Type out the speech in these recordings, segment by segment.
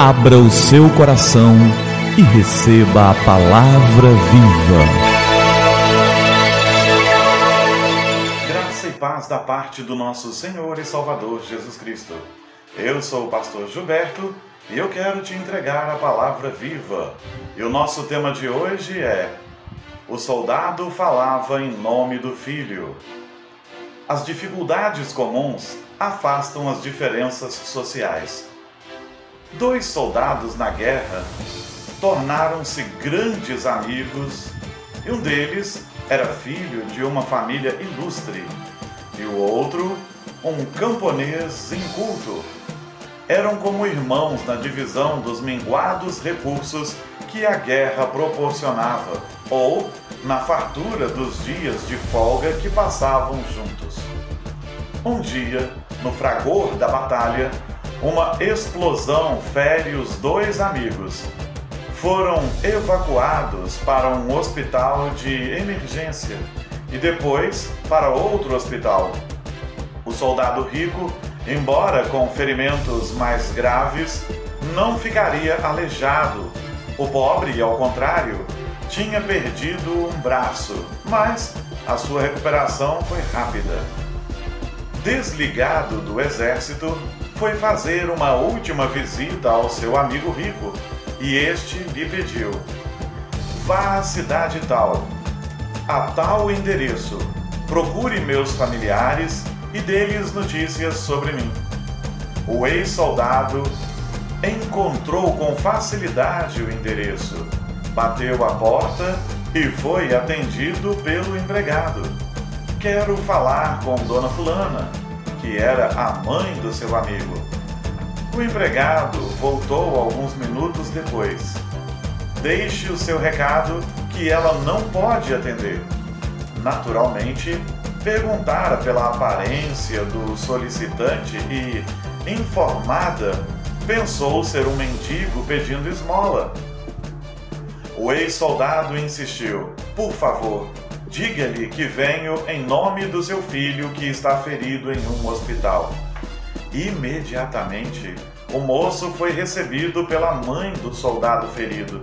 Abra o seu coração e receba a palavra viva. Graça e paz da parte do nosso Senhor e Salvador Jesus Cristo. Eu sou o pastor Gilberto e eu quero te entregar a palavra viva. E o nosso tema de hoje é: O soldado falava em nome do filho. As dificuldades comuns afastam as diferenças sociais. Dois soldados na guerra tornaram-se grandes amigos e um deles era filho de uma família ilustre e o outro um camponês inculto. Eram como irmãos na divisão dos minguados recursos que a guerra proporcionava ou na fartura dos dias de folga que passavam juntos. Um dia, no fragor da batalha, uma explosão fere os dois amigos. Foram evacuados para um hospital de emergência e depois para outro hospital. O soldado rico, embora com ferimentos mais graves, não ficaria aleijado. O pobre, ao contrário, tinha perdido um braço, mas a sua recuperação foi rápida. Desligado do exército, foi fazer uma última visita ao seu amigo rico e este lhe pediu: Vá à cidade tal, a tal endereço, procure meus familiares e dê-lhes notícias sobre mim. O ex-soldado encontrou com facilidade o endereço, bateu a porta e foi atendido pelo empregado. Quero falar com Dona Fulana que era a mãe do seu amigo. O empregado voltou alguns minutos depois. Deixe o seu recado que ela não pode atender. Naturalmente, perguntara pela aparência do solicitante e, informada, pensou ser um mendigo pedindo esmola. O ex-soldado insistiu: Por favor, Diga-lhe que venho em nome do seu filho que está ferido em um hospital. Imediatamente, o moço foi recebido pela mãe do soldado ferido.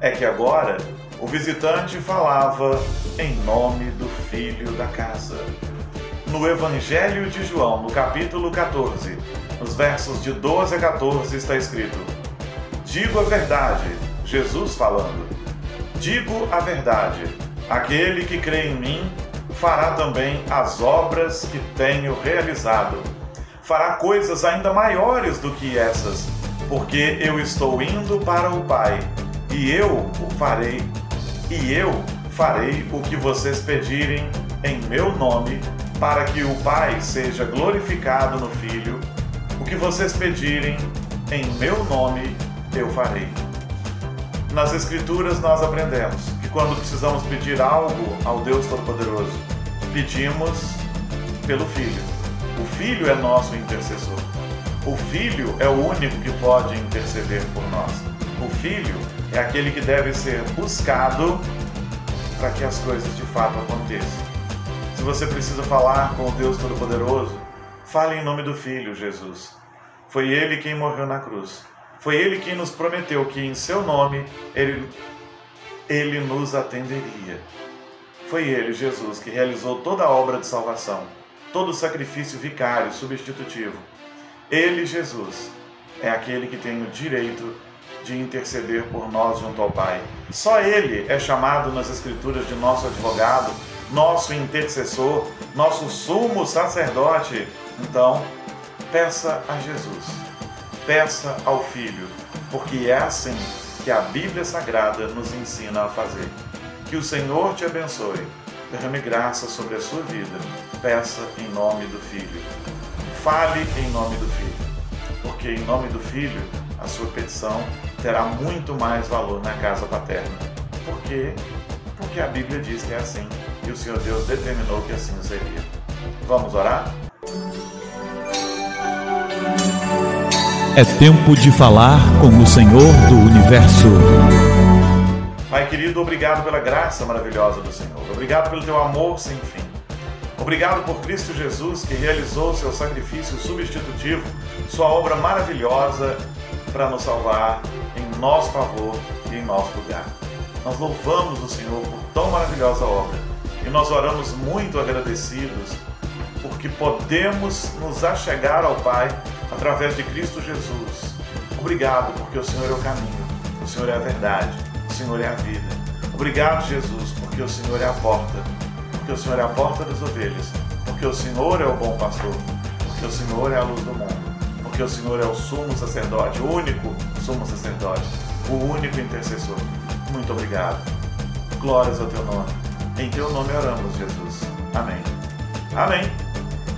É que agora o visitante falava em nome do filho da casa. No Evangelho de João, no capítulo 14, nos versos de 12 a 14, está escrito: Digo a verdade, Jesus falando. Digo a verdade Aquele que crê em mim fará também as obras que tenho realizado. Fará coisas ainda maiores do que essas, porque eu estou indo para o Pai, e eu o farei, e eu farei o que vocês pedirem em meu nome, para que o Pai seja glorificado no Filho. O que vocês pedirem em meu nome, eu farei. Nas Escrituras nós aprendemos quando precisamos pedir algo ao Deus Todo-Poderoso, pedimos pelo Filho. O Filho é nosso intercessor. O Filho é o único que pode interceder por nós. O Filho é aquele que deve ser buscado para que as coisas de fato aconteçam. Se você precisa falar com o Deus Todo-Poderoso, fale em nome do Filho, Jesus. Foi ele quem morreu na cruz. Foi ele quem nos prometeu que em seu nome ele, ele nos atenderia. Foi ele, Jesus, que realizou toda a obra de salvação, todo o sacrifício vicário, substitutivo. Ele, Jesus, é aquele que tem o direito de interceder por nós junto ao Pai. Só Ele é chamado nas Escrituras de nosso advogado, nosso intercessor, nosso sumo sacerdote. Então, peça a Jesus peça ao Filho, porque é assim que a Bíblia Sagrada nos ensina a fazer. Que o Senhor te abençoe, derrame graça sobre a sua vida, peça em nome do Filho. Fale em nome do Filho, porque em nome do Filho a sua petição terá muito mais valor na casa paterna. Por quê? Porque a Bíblia diz que é assim e o Senhor Deus determinou que assim seria. Vamos orar? É tempo de falar com o Senhor do Universo. Pai querido, obrigado pela graça maravilhosa do Senhor. Obrigado pelo teu amor sem fim. Obrigado por Cristo Jesus que realizou seu sacrifício substitutivo, sua obra maravilhosa para nos salvar em nosso favor e em nosso lugar. Nós louvamos o Senhor por tão maravilhosa obra e nós oramos muito agradecidos porque podemos nos achegar ao Pai através de Cristo Jesus. Obrigado, porque o Senhor é o caminho, o Senhor é a verdade, o Senhor é a vida. Obrigado, Jesus, porque o Senhor é a porta, porque o Senhor é a porta das ovelhas, porque o Senhor é o bom pastor, porque o Senhor é a luz do mundo, porque o Senhor é o sumo sacerdote, o único sumo sacerdote, o único intercessor. Muito obrigado. Glórias ao teu nome. Em teu nome oramos, Jesus. Amém. Amém